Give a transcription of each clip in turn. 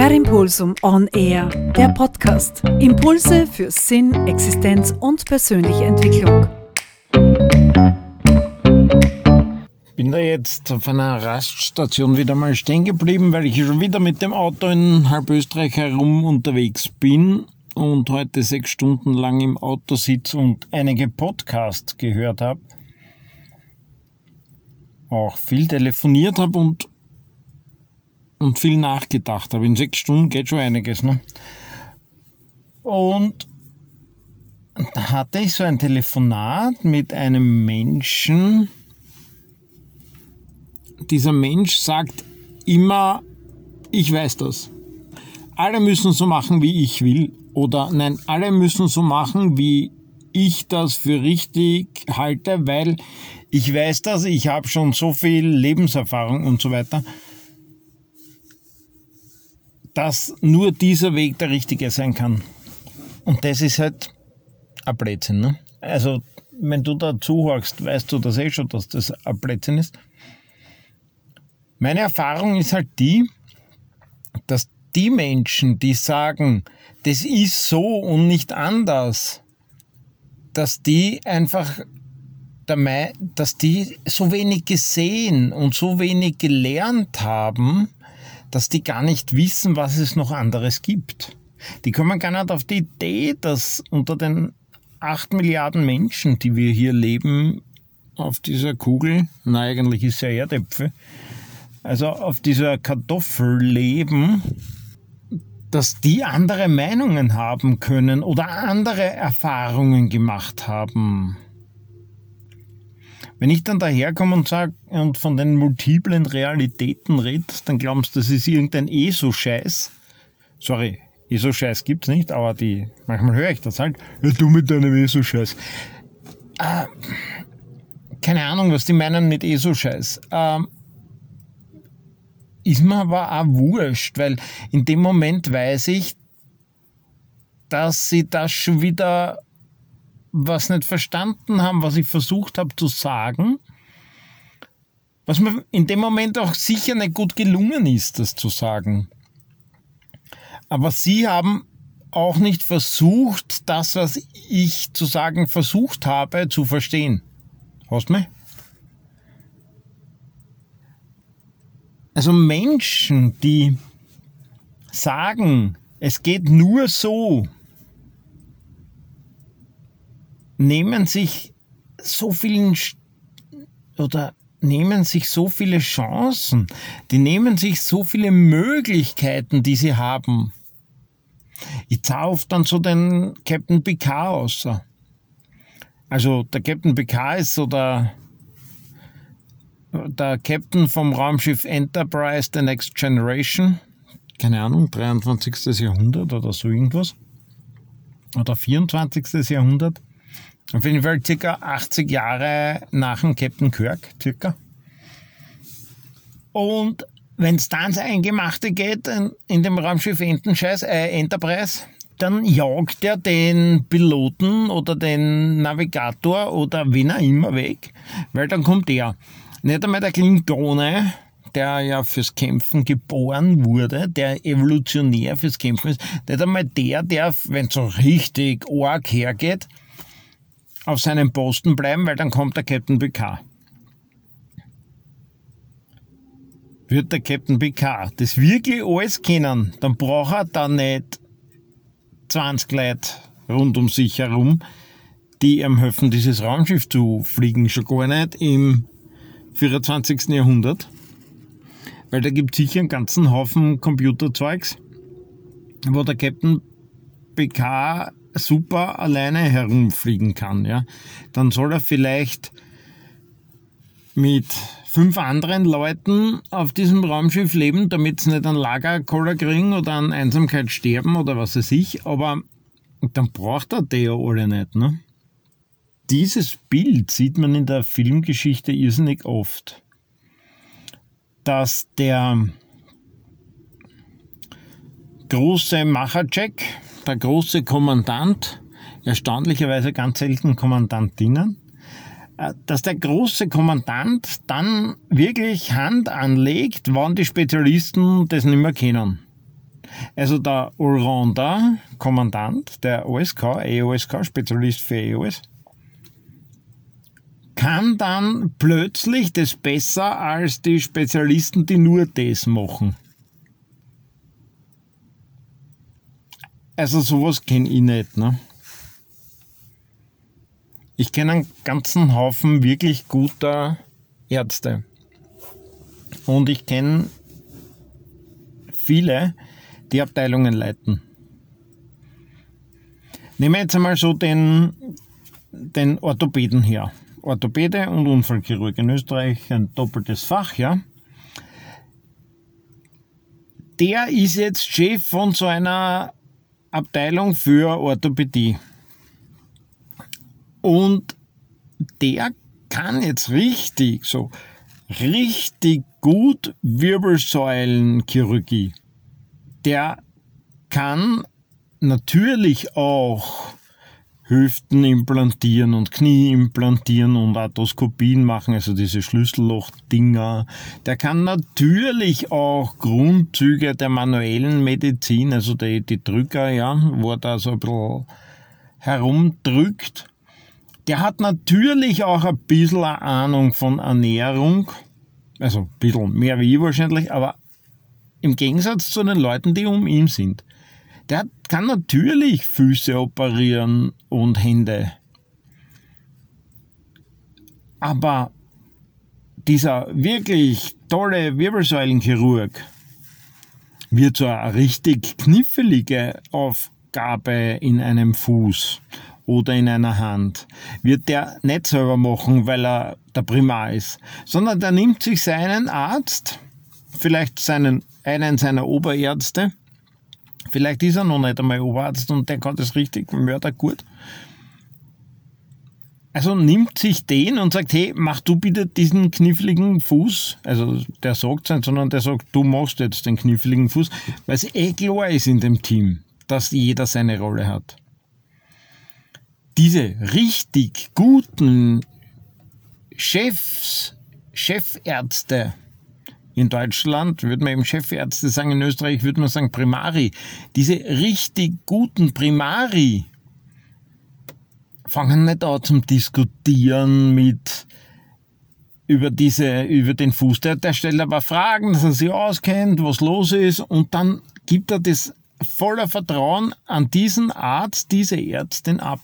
Per Impulsum On Air, der Podcast. Impulse für Sinn, Existenz und persönliche Entwicklung. Bin da jetzt auf einer Raststation wieder mal stehen geblieben, weil ich schon wieder mit dem Auto in halb Österreich herum unterwegs bin und heute sechs Stunden lang im Auto sitze und einige Podcasts gehört habe. Auch viel telefoniert habe und und viel nachgedacht habe. In sechs Stunden geht schon einiges. Ne? Und da hatte ich so ein Telefonat mit einem Menschen. Dieser Mensch sagt immer, ich weiß das. Alle müssen so machen, wie ich will. Oder nein, alle müssen so machen, wie ich das für richtig halte, weil ich weiß das, ich habe schon so viel Lebenserfahrung und so weiter dass nur dieser Weg der richtige sein kann. Und das ist halt ein Blödsinn. Ne? Also, wenn du da zuhörst, weißt du das eh schon, dass das ein Blödsinn ist. Meine Erfahrung ist halt die, dass die Menschen, die sagen, das ist so und nicht anders, dass die einfach dass die so wenig gesehen und so wenig gelernt haben, dass die gar nicht wissen, was es noch anderes gibt. Die kommen gar nicht auf die Idee, dass unter den acht Milliarden Menschen, die wir hier leben, auf dieser Kugel, na eigentlich ist ja Erdäpfel, also auf dieser Kartoffel leben, dass die andere Meinungen haben können oder andere Erfahrungen gemacht haben. Wenn ich dann daherkomme und sage und von den multiplen Realitäten rede, dann glauben sie, das ist irgendein ESO-Scheiß. Sorry, ESO-Scheiß gibt's nicht, aber die, manchmal höre ich das halt. Ja, du mit deinem ESO-Scheiß. Äh, keine Ahnung, was die meinen mit ESO-Scheiß. Äh, ist mir aber auch wurscht, weil in dem Moment weiß ich, dass sie das schon wieder was nicht verstanden haben, was ich versucht habe zu sagen, was mir in dem Moment auch sicher nicht gut gelungen ist, das zu sagen. Aber sie haben auch nicht versucht, das, was ich zu sagen versucht habe, zu verstehen. Hast du mich? Also Menschen, die sagen, es geht nur so, nehmen sich so vielen oder nehmen sich so viele Chancen, die nehmen sich so viele Möglichkeiten, die sie haben. Ich zauf dann so den Captain Picard aus. Also der Captain Picard ist so der, der Captain vom Raumschiff Enterprise The Next Generation. Keine Ahnung, 23. Jahrhundert oder so irgendwas. Oder 24. Jahrhundert. Auf jeden Fall circa 80 Jahre nach dem Captain Kirk, circa. Und wenn es dann ins Eingemachte geht, in, in dem Raumschiff äh, Enterprise, dann jagt er den Piloten oder den Navigator oder wen auch immer weg, weil dann kommt er. Nicht einmal der Klingone, der ja fürs Kämpfen geboren wurde, der evolutionär fürs Kämpfen ist, nicht einmal der, der, wenn es so richtig arg hergeht, auf seinem Posten bleiben, weil dann kommt der Captain Picard. Wird der Captain Picard das wirklich alles kennen, dann braucht er da nicht 20 Leute rund um sich herum, die ihm helfen, dieses Raumschiff zu fliegen, schon gar nicht im 24. Jahrhundert. Weil da gibt es sicher einen ganzen Haufen Computerzeugs, wo der Captain Picard super alleine herumfliegen kann, ja, dann soll er vielleicht mit fünf anderen Leuten auf diesem Raumschiff leben, damit sie nicht an Lagerkoller kriegen oder an Einsamkeit sterben oder was weiß ich, aber dann braucht er die ja alle nicht, ne? Dieses Bild sieht man in der Filmgeschichte irrsinnig oft, dass der große Machercheck, der große Kommandant, erstaunlicherweise ganz selten Kommandantinnen, äh, dass der große Kommandant dann wirklich Hand anlegt, wann die Spezialisten das nicht mehr kennen. Also der Allrounder, Kommandant der OSK, EOSK, Spezialist für EOS, kann dann plötzlich das besser als die Spezialisten, die nur das machen. Also sowas kenne ich nicht. Ne? Ich kenne einen ganzen Haufen wirklich guter Ärzte. Und ich kenne viele, die Abteilungen leiten. Nehmen wir jetzt einmal so den, den Orthopäden her. Orthopäde und Unfallchirurg in Österreich ein doppeltes Fach, ja. Der ist jetzt Chef von so einer Abteilung für Orthopädie. Und der kann jetzt richtig, so richtig gut Wirbelsäulenchirurgie. Der kann natürlich auch Hüften implantieren und Knie implantieren und Arthroskopien machen, also diese Schlüsselloch-Dinger. Der kann natürlich auch Grundzüge der manuellen Medizin, also die, die Drücker, ja, wo er da so ein bisschen herumdrückt. Der hat natürlich auch ein bisschen eine Ahnung von Ernährung, also ein bisschen mehr wie ich wahrscheinlich, aber im Gegensatz zu den Leuten, die um ihn sind. Der kann natürlich Füße operieren und Hände. Aber dieser wirklich tolle Wirbelsäulenchirurg wird so eine richtig knifflige Aufgabe in einem Fuß oder in einer Hand, wird der nicht selber machen, weil er der Primar ist, sondern der nimmt sich seinen Arzt, vielleicht seinen, einen seiner Oberärzte, Vielleicht ist er noch nicht einmal Oberarzt und der kann das richtig Mörder gut. Also nimmt sich den und sagt, hey, mach du bitte diesen kniffligen Fuß. Also der sagt es nicht, sondern der sagt, du machst jetzt den kniffligen Fuß, weil es eh klar ist in dem Team, dass jeder seine Rolle hat. Diese richtig guten Chefs, Chefärzte, in Deutschland würde man eben Chefärzte sagen, in Österreich würde man sagen Primari. Diese richtig guten Primari fangen nicht an zum Diskutieren mit über diese, über den Fuß. Der, der stellt aber Fragen, dass er sich auskennt, was los ist und dann gibt er das voller Vertrauen an diesen Arzt, diese Ärztin ab.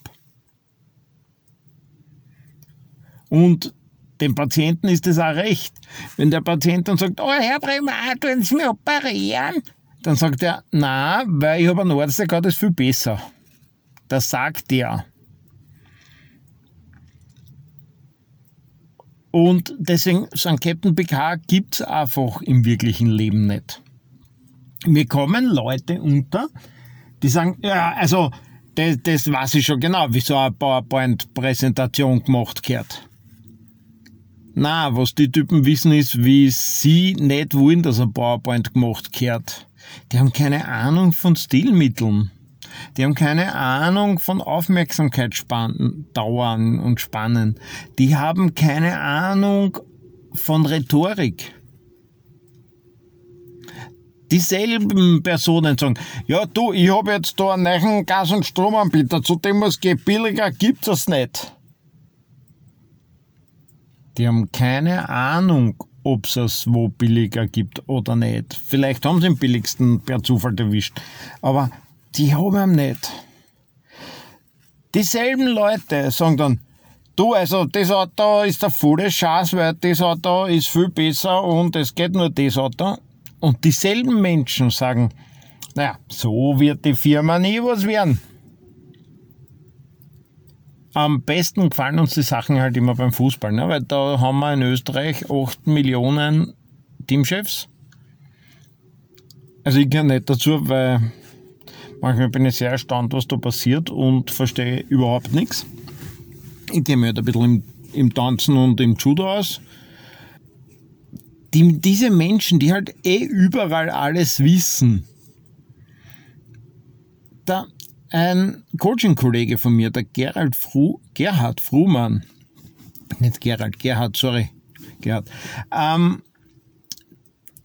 Und dem Patienten ist es auch recht. Wenn der Patient dann sagt, oh Herr Primar, können Sie mich operieren? Dann sagt er, na, weil ich habe einen Arzt, der das viel besser. Das sagt er. Und deswegen, so ein Captain PK gibt es einfach im wirklichen Leben nicht. Mir kommen Leute unter, die sagen, ja, also, das, das weiß ich schon genau, wie so eine PowerPoint-Präsentation gemacht gehört. Na, was die Typen wissen ist, wie sie nicht wollen, dass ein PowerPoint gemacht gehört. Die haben keine Ahnung von Stilmitteln. Die haben keine Ahnung von Aufmerksamkeitsdauern und Spannen. Die haben keine Ahnung von Rhetorik. Dieselben Personen sagen, ja du, ich habe jetzt da einen neuen Gas- und Stromanbieter, zu dem was geht billiger, gibt es nicht. Die haben keine Ahnung, ob es es wo billiger gibt oder nicht. Vielleicht haben sie den billigsten per Zufall erwischt. Aber die haben ihn nicht. Dieselben Leute sagen dann, du, also das Auto ist der volle Scheiß, weil das Auto ist viel besser und es geht nur das Auto. Und dieselben Menschen sagen, naja, so wird die Firma nie was werden. Am besten gefallen uns die Sachen halt immer beim Fußball, ne? weil da haben wir in Österreich 8 Millionen Teamchefs. Also ich gehöre nicht dazu, weil manchmal bin ich sehr erstaunt, was da passiert und verstehe überhaupt nichts. Ich gehe mir halt ein bisschen im, im Tanzen und im Judo aus. Die, diese Menschen, die halt eh überall alles wissen, da, ein Coaching-Kollege von mir, der Gerald Fru, Gerhard Fruhmann, nicht Gerald, Gerhard, sorry, Gerhard, ähm,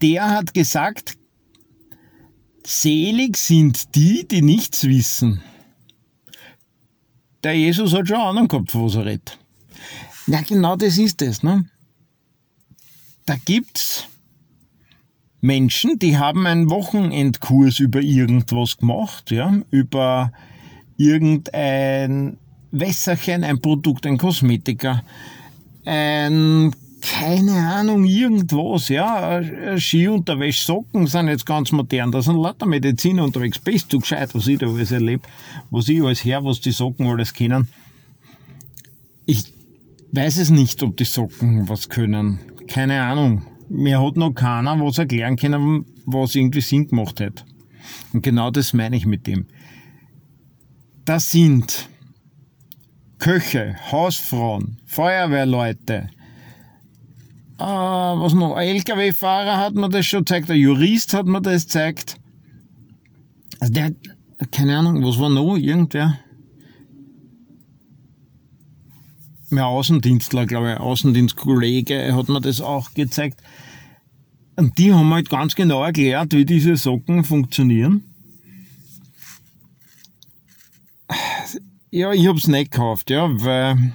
der hat gesagt, Selig sind die, die nichts wissen. Der Jesus hat schon Ahnung gehabt, von was er redet. Ja, genau das ist es. Ne? Da gibt's Menschen, die haben einen Wochenendkurs über irgendwas gemacht, ja, über irgendein Wässerchen, ein Produkt, ein Kosmetiker, ein keine Ahnung, irgendwas, ja, Skiunterwäschsocken sind jetzt ganz modern, da sind lauter Mediziner unterwegs, bist du gescheit, was ich da alles erlebe, was ich alles her, was die Socken alles kennen. Ich weiß es nicht, ob die Socken was können, keine Ahnung. Mir hat noch keiner was erklären können, was irgendwie Sinn gemacht hat. Und genau das meine ich mit dem. Das sind Köche, Hausfrauen, Feuerwehrleute, äh, was noch, ein LKW-Fahrer hat mir das schon gezeigt, ein Jurist hat mir das gezeigt. Also der, keine Ahnung, was war noch, irgendwer? Mehr Außendienstler, glaube ich, Außendienstkollege hat mir das auch gezeigt. Und die haben halt ganz genau erklärt, wie diese Socken funktionieren. Ja, ich hab's nicht gekauft, ja, weil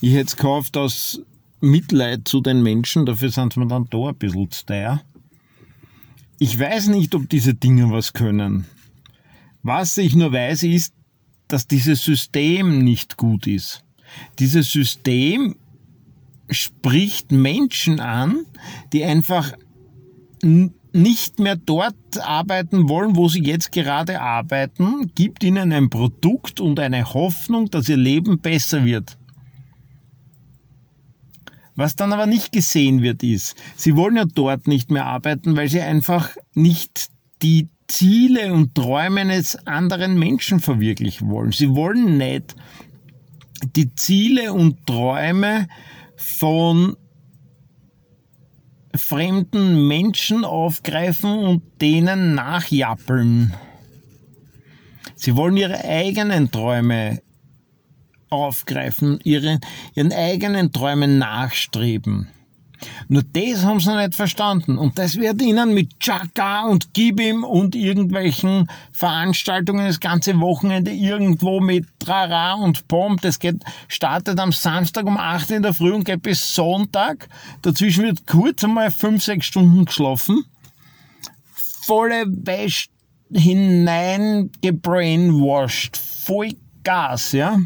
ich hätte es gekauft aus Mitleid zu den Menschen, dafür sind sie mir dann da ein bisschen zu teuer. Ich weiß nicht, ob diese Dinge was können. Was ich nur weiß, ist, dass dieses System nicht gut ist. Dieses System spricht Menschen an, die einfach nicht mehr dort arbeiten wollen, wo sie jetzt gerade arbeiten, gibt ihnen ein Produkt und eine Hoffnung, dass ihr Leben besser wird. Was dann aber nicht gesehen wird, ist, sie wollen ja dort nicht mehr arbeiten, weil sie einfach nicht die Ziele und Träume eines anderen Menschen verwirklichen wollen. Sie wollen nicht die Ziele und Träume von fremden Menschen aufgreifen und denen nachjappeln. Sie wollen ihre eigenen Träume aufgreifen, ihre, ihren eigenen Träumen nachstreben. Nur das haben sie nicht verstanden. Und das wird ihnen mit Chaka und Gibim und irgendwelchen Veranstaltungen das ganze Wochenende irgendwo mit Trara und Pomp. Das geht, startet am Samstag um 8 in der Früh und geht bis Sonntag. Dazwischen wird kurz einmal 5, 6 Stunden geschlafen. Volle Wäsche hinein gebrainwashed. Voll Gas, ja.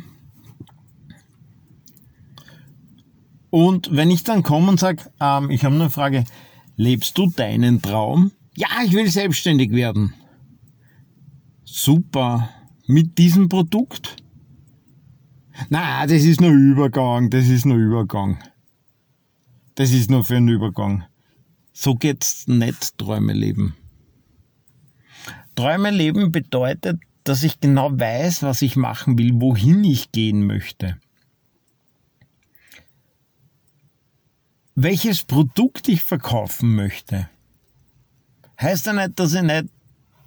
Und wenn ich dann komme und sage, ähm, ich habe eine Frage, lebst du deinen Traum? Ja, ich will selbstständig werden. Super. Mit diesem Produkt? Na, das ist nur Übergang, das ist nur Übergang. Das ist nur für einen Übergang. So geht's nicht Träume leben. Träume leben bedeutet, dass ich genau weiß, was ich machen will, wohin ich gehen möchte. Welches Produkt ich verkaufen möchte. Heißt ja nicht, dass ich nicht,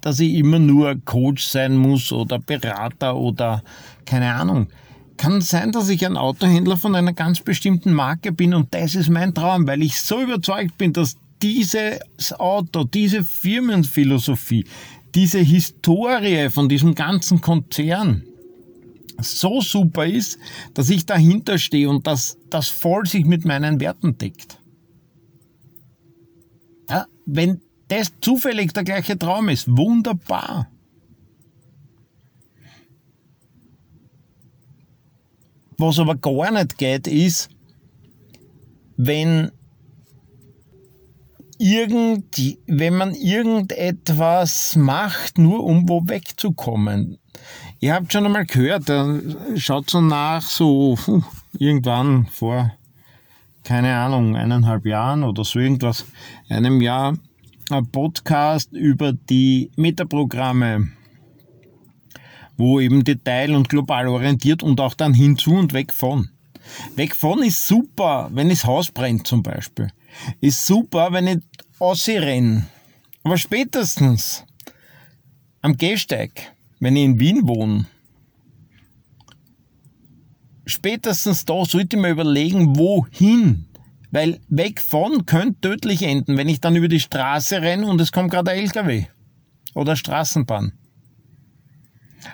dass ich immer nur Coach sein muss oder Berater oder keine Ahnung. Kann sein, dass ich ein Autohändler von einer ganz bestimmten Marke bin und das ist mein Traum, weil ich so überzeugt bin, dass dieses Auto, diese Firmenphilosophie, diese Historie von diesem ganzen Konzern, so super ist, dass ich dahinter stehe und dass das voll sich mit meinen Werten deckt. Ja, wenn das zufällig der gleiche Traum ist, wunderbar. Was aber gar nicht geht, ist, wenn irgend, wenn man irgendetwas macht, nur um wo wegzukommen. Ihr habt schon einmal gehört, da schaut so nach, so irgendwann vor, keine Ahnung, eineinhalb Jahren oder so irgendwas, einem Jahr, ein Podcast über die Metaprogramme, wo eben detail- und global orientiert und auch dann hinzu und weg von. Weg von ist super, wenn das Haus brennt zum Beispiel. Ist super, wenn ich Ossi renne. Aber spätestens am Gehsteig wenn ich in Wien wohne, spätestens da sollte ich mir überlegen, wohin. Weil weg von könnte tödlich enden, wenn ich dann über die Straße renne und es kommt gerade ein LKW. oder Straßenbahn.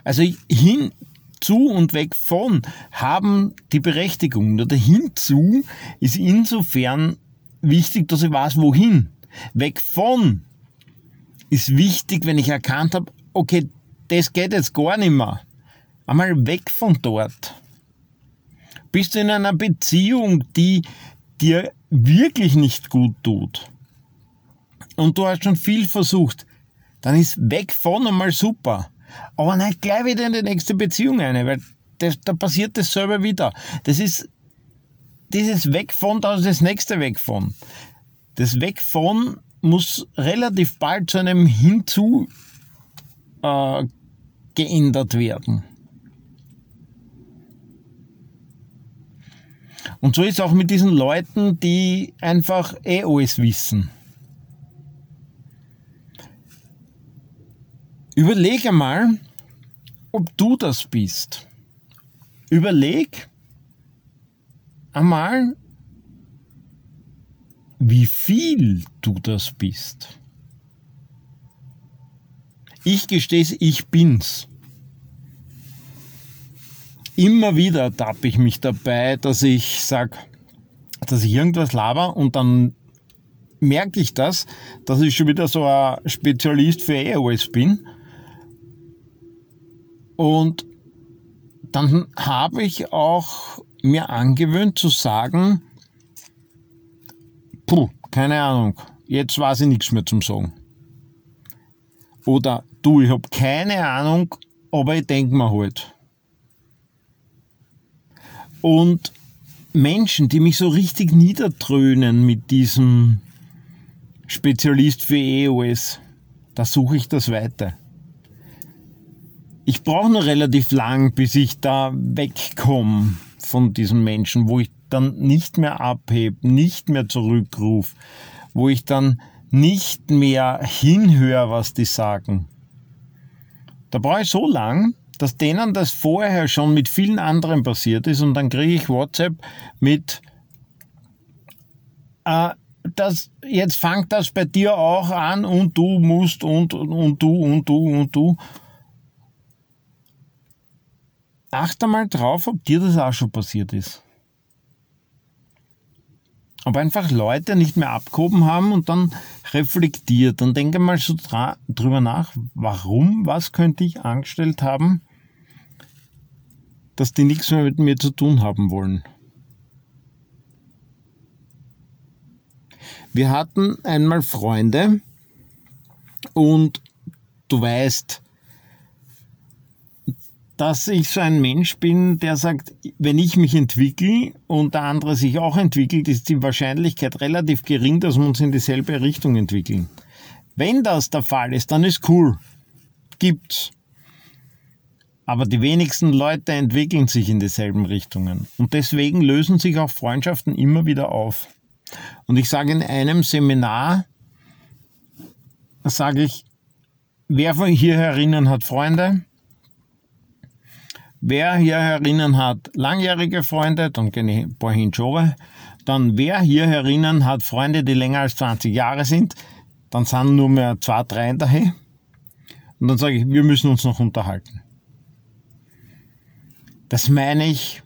Also hinzu und weg von haben die Berechtigung. Nur der hinzu ist insofern wichtig, dass ich weiß, wohin. Weg von ist wichtig, wenn ich erkannt habe, okay, das geht jetzt gar nicht mehr. Einmal weg von dort. Bist du in einer Beziehung, die dir wirklich nicht gut tut und du hast schon viel versucht, dann ist weg von einmal super. Aber nicht gleich wieder in die nächste Beziehung eine, weil das, da passiert dasselbe wieder. Das ist dieses Weg von, da ist das nächste Weg von. Das Weg von muss relativ bald zu einem Hinzu äh, geändert werden. Und so ist auch mit diesen Leuten, die einfach eh alles wissen. Überleg einmal, ob du das bist. Überleg einmal, wie viel du das bist. Ich gestehe es, ich bin's. Immer wieder tappe ich mich dabei, dass ich sage, dass ich irgendwas laber und dann merke ich das, dass ich schon wieder so ein Spezialist für iOS bin und dann habe ich auch mir angewöhnt zu sagen, puh, keine Ahnung, jetzt weiß ich nichts mehr zum Sagen. Oder du, ich habe keine Ahnung, aber ich denke mir halt. Und Menschen, die mich so richtig niedertrönen mit diesem Spezialist für EOS, da suche ich das weiter. Ich brauche nur relativ lang, bis ich da wegkomme von diesen Menschen, wo ich dann nicht mehr abhebe, nicht mehr zurückrufe, wo ich dann nicht mehr hinhöre, was die sagen. Da brauche ich so lang, dass denen das vorher schon mit vielen anderen passiert ist und dann kriege ich WhatsApp mit, äh, das, jetzt fängt das bei dir auch an und du musst und, und du und du und du. Achte mal drauf, ob dir das auch schon passiert ist. Ob einfach Leute nicht mehr abgehoben haben und dann reflektiert und denke mal so drüber nach, warum, was könnte ich angestellt haben, dass die nichts mehr mit mir zu tun haben wollen. Wir hatten einmal Freunde und du weißt, dass ich so ein Mensch bin, der sagt, wenn ich mich entwickle und der andere sich auch entwickelt, ist die Wahrscheinlichkeit relativ gering, dass wir uns in dieselbe Richtung entwickeln. Wenn das der Fall ist, dann ist cool. Gibt's. Aber die wenigsten Leute entwickeln sich in dieselben Richtungen. Und deswegen lösen sich auch Freundschaften immer wieder auf. Und ich sage in einem Seminar, sage ich, wer von hier herinnen hat Freunde? Wer hier herinnen hat langjährige Freunde, dann kenne ich ein paar Hinschore. Dann wer hier herinnen hat Freunde, die länger als 20 Jahre sind, dann sind nur mehr zwei, drei daher. Und dann sage ich, wir müssen uns noch unterhalten. Das meine ich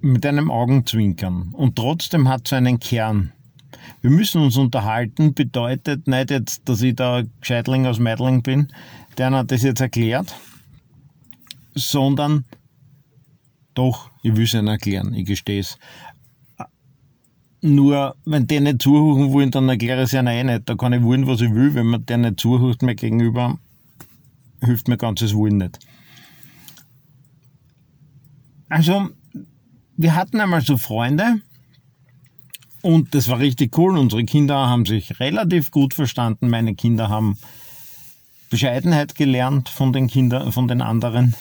mit einem Augenzwinkern. Und trotzdem hat es einen Kern. Wir müssen uns unterhalten, bedeutet nicht jetzt, dass ich da Gescheitling aus Meidling bin, der hat das jetzt erklärt, sondern doch, ich will es ihnen erklären, ich gestehe es. Nur, wenn die nicht zuhören wollen, dann erkläre ich es ihnen eh nicht. Da kann ich wollen, was ich will. Wenn man der nicht zuhört mir gegenüber, hilft mir ganzes Wollen nicht. Also, wir hatten einmal so Freunde und das war richtig cool. Unsere Kinder haben sich relativ gut verstanden. Meine Kinder haben Bescheidenheit gelernt von den Kindern, von den anderen.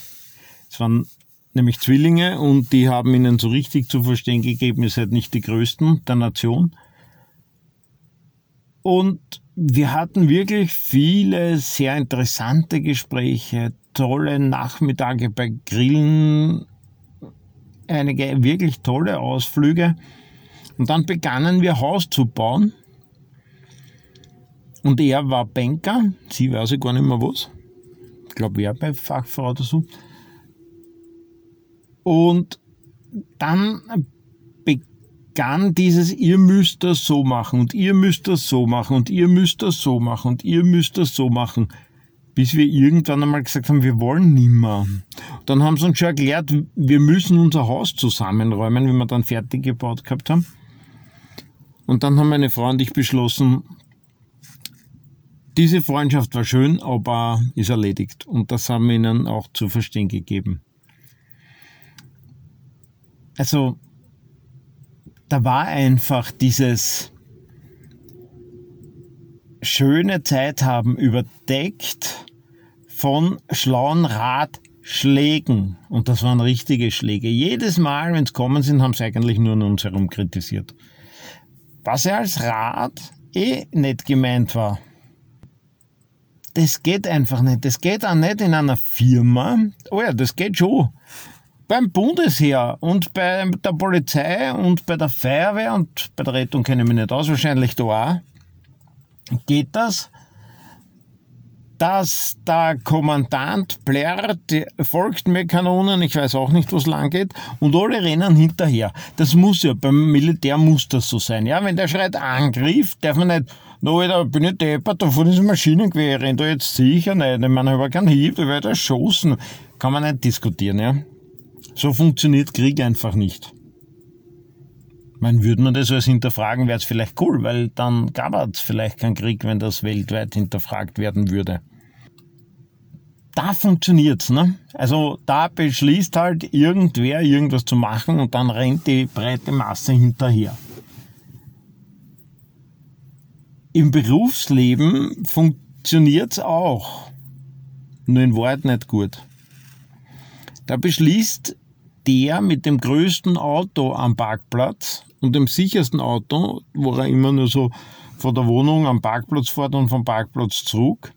Es waren nämlich Zwillinge und die haben ihnen so richtig zu verstehen gegeben, ihr seid nicht die Größten der Nation. Und wir hatten wirklich viele sehr interessante Gespräche, tolle Nachmittage bei Grillen, einige wirklich tolle Ausflüge. Und dann begannen wir Haus zu bauen. Und er war Banker, sie weiß ich gar nicht mehr was. Ich glaube, er bei Fachfrau oder so. Und dann begann dieses, ihr müsst das so machen und ihr müsst das so machen und ihr müsst das so machen und ihr müsst das so machen. Bis wir irgendwann einmal gesagt haben, wir wollen nimmer. Dann haben sie uns schon erklärt, wir müssen unser Haus zusammenräumen, wie wir dann fertig gebaut gehabt haben. Und dann haben meine Frau und ich beschlossen, diese Freundschaft war schön, aber ist erledigt. Und das haben wir ihnen auch zu verstehen gegeben. Also, da war einfach dieses schöne Zeit haben überdeckt von schlauen Ratschlägen. Und das waren richtige Schläge. Jedes Mal, wenn es kommen sind, haben sie eigentlich nur an uns herum kritisiert. Was ja als Rat eh nicht gemeint war. Das geht einfach nicht. Das geht auch nicht in einer Firma. Oh ja, das geht schon. Beim Bundesheer und bei der Polizei und bei der Feuerwehr und bei der Rettung kenne ich mich nicht aus, wahrscheinlich da auch. Geht das? dass der Kommandant plärrt, folgt mir Kanonen, ich weiß auch nicht, was lang geht, und alle rennen hinterher. Das muss ja, beim Militär muss das so sein. Ja, wenn der schreit Angriff, darf man nicht, no, da bin ich deppert, da ist ein Maschinengewehr, rennt da jetzt sicher nicht, ich meine, ich habe keinen Hieb, da wird erschossen. Kann man nicht diskutieren, ja. So funktioniert Krieg einfach nicht. Man würde man das als hinterfragen, wäre es vielleicht cool, weil dann gab es vielleicht keinen Krieg, wenn das weltweit hinterfragt werden würde da funktioniert's, ne? Also da beschließt halt irgendwer irgendwas zu machen und dann rennt die breite Masse hinterher. Im Berufsleben funktioniert's auch, nur in Wahrheit nicht gut. Da beschließt der mit dem größten Auto am Parkplatz und dem sichersten Auto, wo er immer nur so von der Wohnung am Parkplatz fährt und vom Parkplatz zurück,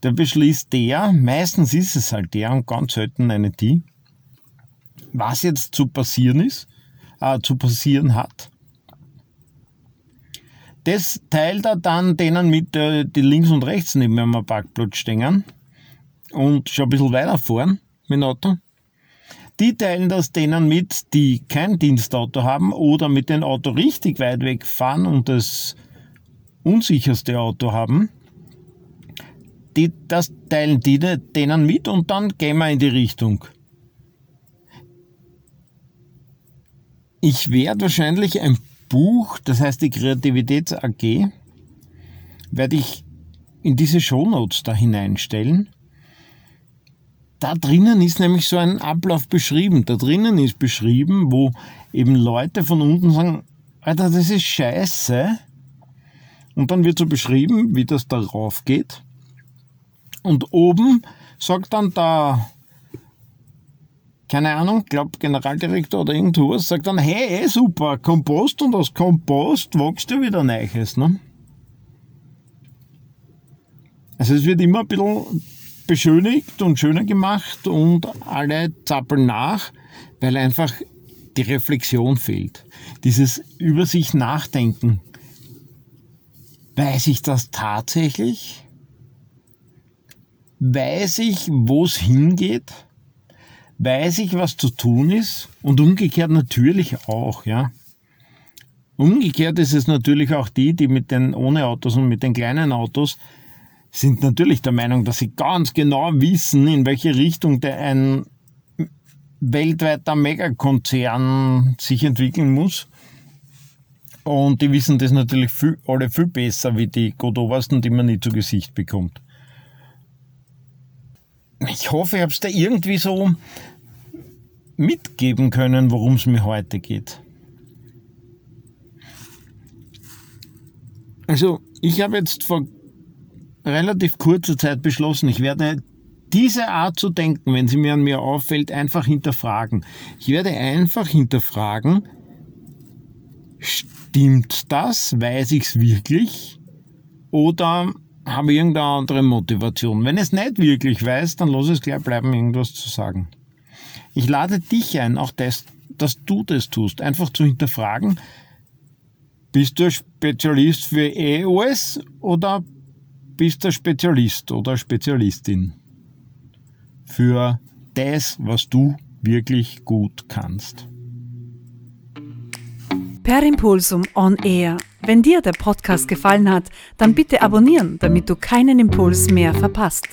da beschließt der, meistens ist es halt der und ganz selten eine die, was jetzt zu passieren ist, äh, zu passieren hat. Das teilt er dann denen mit, äh, die links und rechts neben mir am Parkplatz stehen und schon ein bisschen weiterfahren mit dem Auto. Die teilen das denen mit, die kein Dienstauto haben oder mit dem Auto richtig weit wegfahren und das unsicherste Auto haben die, das teilen die denen mit und dann gehen wir in die Richtung. Ich werde wahrscheinlich ein Buch, das heißt die Kreativitäts AG, werde ich in diese Shownotes da hineinstellen. Da drinnen ist nämlich so ein Ablauf beschrieben. Da drinnen ist beschrieben, wo eben Leute von unten sagen, Alter, das ist scheiße. Und dann wird so beschrieben, wie das darauf geht. Und oben sagt dann der, keine Ahnung, glaub Generaldirektor oder irgendwas, sagt dann, hey, eh super, Kompost und aus Kompost wächst ja wieder Neues. Ne? Also es wird immer ein bisschen beschönigt und schöner gemacht und alle zappeln nach, weil einfach die Reflexion fehlt. Dieses über sich nachdenken. Weiß ich das tatsächlich? weiß ich, wo es hingeht, weiß ich, was zu tun ist und umgekehrt natürlich auch, ja. Umgekehrt ist es natürlich auch die, die mit den ohne Autos und mit den kleinen Autos sind natürlich der Meinung, dass sie ganz genau wissen, in welche Richtung der ein weltweiter Megakonzern sich entwickeln muss. Und die wissen das natürlich viel, alle viel besser wie die Godoversten, die man nie zu Gesicht bekommt ich hoffe, ich habe es da irgendwie so mitgeben können, worum es mir heute geht. Also, ich habe jetzt vor relativ kurzer Zeit beschlossen, ich werde diese Art zu denken, wenn sie mir an mir auffällt, einfach hinterfragen. Ich werde einfach hinterfragen, stimmt das? Weiß ich es wirklich? Oder habe irgendeine andere Motivation. Wenn es nicht wirklich weiß, dann lass es gleich bleiben, irgendwas zu sagen. Ich lade dich ein, auch das, dass du das tust, einfach zu hinterfragen, bist du Spezialist für EOS oder bist der Spezialist oder Spezialistin für das, was du wirklich gut kannst. Per Impulsum on Air. Wenn dir der Podcast gefallen hat, dann bitte abonnieren, damit du keinen Impuls mehr verpasst.